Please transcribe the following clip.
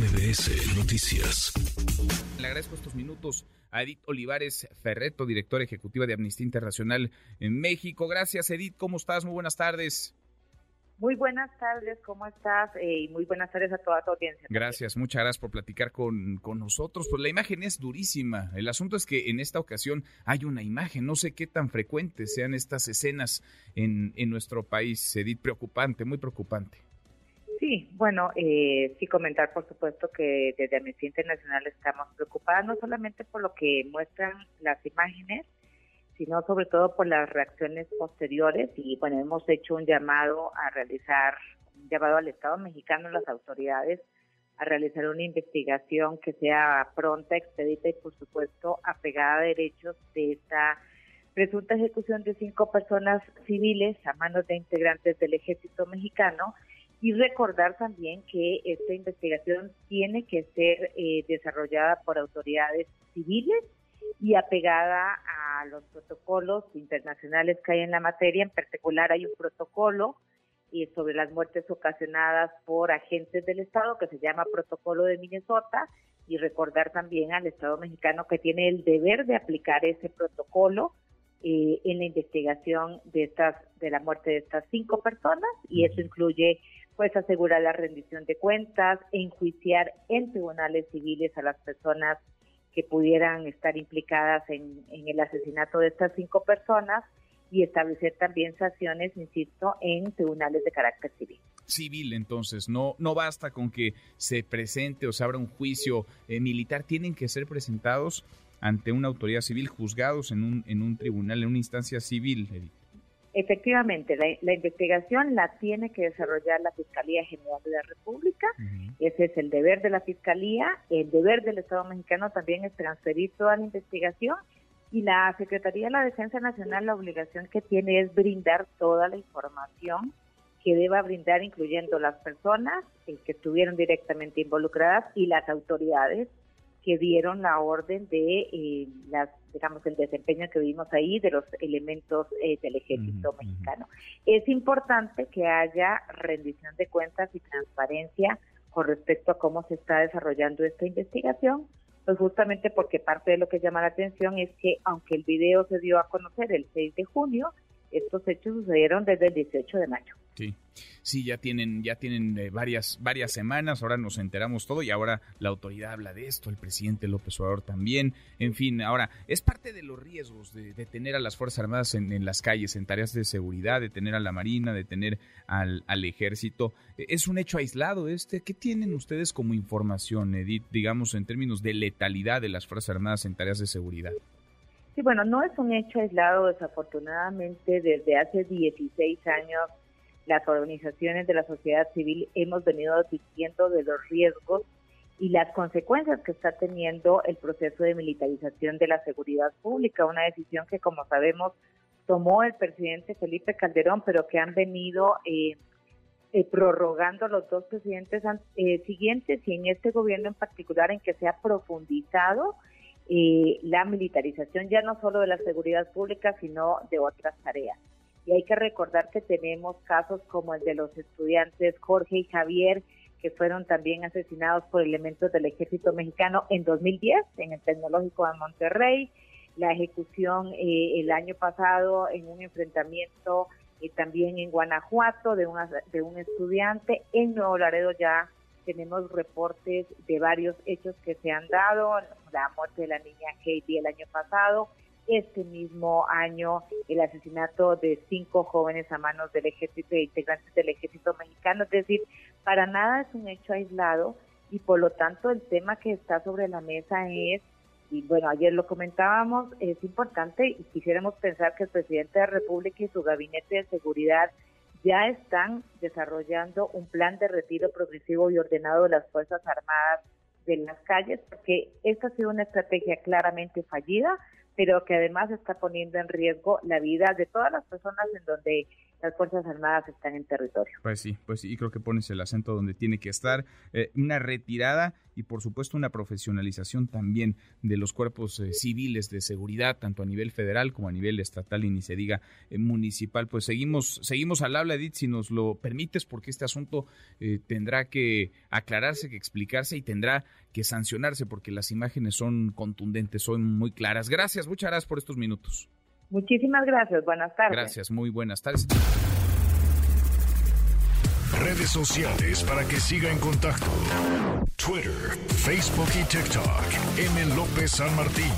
MBS Noticias. Le agradezco estos minutos a Edith Olivares Ferreto, directora ejecutiva de Amnistía Internacional en México. Gracias, Edith. ¿Cómo estás? Muy buenas tardes. Muy buenas tardes, ¿cómo estás? Eh, y muy buenas tardes a toda tu audiencia. Gracias, muchas gracias por platicar con, con, nosotros. Pues la imagen es durísima. El asunto es que en esta ocasión hay una imagen. No sé qué tan frecuentes sean estas escenas en, en nuestro país, Edith. Preocupante, muy preocupante. Sí, bueno, eh, sí comentar por supuesto que desde Amnistía Internacional estamos preocupados no solamente por lo que muestran las imágenes, sino sobre todo por las reacciones posteriores. Y bueno, hemos hecho un llamado a realizar, un llamado al Estado mexicano, a las autoridades, a realizar una investigación que sea pronta, expedita y por supuesto apegada a derechos de esta presunta ejecución de cinco personas civiles a manos de integrantes del ejército mexicano y recordar también que esta investigación tiene que ser eh, desarrollada por autoridades civiles y apegada a los protocolos internacionales que hay en la materia. En particular hay un protocolo eh, sobre las muertes ocasionadas por agentes del Estado que se llama Protocolo de Minnesota y recordar también al Estado mexicano que tiene el deber de aplicar ese protocolo eh, en la investigación de estas de la muerte de estas cinco personas y eso incluye pues asegurar la rendición de cuentas, enjuiciar en tribunales civiles a las personas que pudieran estar implicadas en, el asesinato de estas cinco personas y establecer también sanciones, insisto, en tribunales de carácter civil. Civil, entonces, no, no basta con que se presente o se abra un juicio eh, militar, tienen que ser presentados ante una autoridad civil, juzgados en un, en un tribunal, en una instancia civil, Edith. Efectivamente, la, investigación la tiene que desarrollar la Fiscalía General de la República. Ese es el deber de la Fiscalía. El deber del Estado mexicano también es transferir toda la investigación. Y la Secretaría de la Defensa Nacional la obligación que tiene es brindar toda la información que deba brindar, incluyendo las personas que estuvieron directamente involucradas y las autoridades que dieron la orden de eh, las digamos el desempeño que vimos ahí de los elementos eh, del ejército mexicano. Es importante que haya rendición de cuentas y transparencia con respecto a cómo se está desarrollando esta investigación pues justamente porque parte de lo que llama la atención es que aunque el video se dio a conocer el 6 de junio estos hechos sucedieron desde el 18 de mayo Sí, sí, ya tienen, ya tienen eh, varias, varias semanas, ahora nos enteramos todo y ahora la autoridad habla de esto, el presidente López Obrador también, en fin, ahora es parte de los riesgos de, tener a las Fuerzas Armadas en, las calles, en tareas de seguridad, de tener a la Marina, de tener al, al ejército. E, ¿Es un hecho aislado este? ¿Qué tienen ustedes como información, Edith, digamos, en términos de letalidad de las Fuerzas Armadas en tareas de seguridad? Sí, bueno, no es un hecho aislado, desafortunadamente, desde hace 16 años las organizaciones de la sociedad civil hemos venido advirtiendo de los riesgos y las consecuencias que está teniendo el proceso de militarización de la seguridad pública, una decisión que como sabemos tomó el presidente Felipe Calderón, pero que han venido eh, eh, prorrogando los dos presidentes eh, siguientes y en este gobierno en particular en que se ha profundizado la militarización ya no solo de la seguridad pública, sino de otras tareas. Y hay que recordar que tenemos casos como el de los estudiantes Jorge y Javier, que fueron también asesinados por elementos del ejército mexicano en 2010 en el Tecnológico de Monterrey, la ejecución eh, el año pasado en un enfrentamiento eh, también en Guanajuato de, una, de un estudiante, en Nuevo Laredo ya tenemos reportes de varios hechos que se han dado, la muerte de la niña Heidi el año pasado, este mismo año el asesinato de cinco jóvenes a manos del ejército e integrantes del ejército mexicano. Es decir, para nada es un hecho aislado y por lo tanto el tema que está sobre la mesa es, y bueno, ayer lo comentábamos, es importante y quisiéramos pensar que el presidente de la República y su gabinete de seguridad ya están desarrollando un plan de retiro progresivo y ordenado de las Fuerzas Armadas de las calles, porque esta ha sido una estrategia claramente fallida pero que además está poniendo en riesgo la vida de todas las personas en donde las Fuerzas Armadas están en territorio. Pues sí, pues sí, y creo que pones el acento donde tiene que estar. Eh, una retirada y por supuesto una profesionalización también de los cuerpos eh, civiles de seguridad, tanto a nivel federal como a nivel estatal y ni se diga eh, municipal. Pues seguimos, seguimos al habla, Edith, si nos lo permites, porque este asunto tendrá que aclararse, que explicarse y tendrá que sancionarse, porque las imágenes son contundentes, son muy claras. Gracias, muchas gracias por estos minutos. Muchísimas gracias. Buenas tardes. Gracias, muy buenas tardes. Redes sociales para que siga en contacto: Twitter, Facebook y TikTok. M. López San Martín.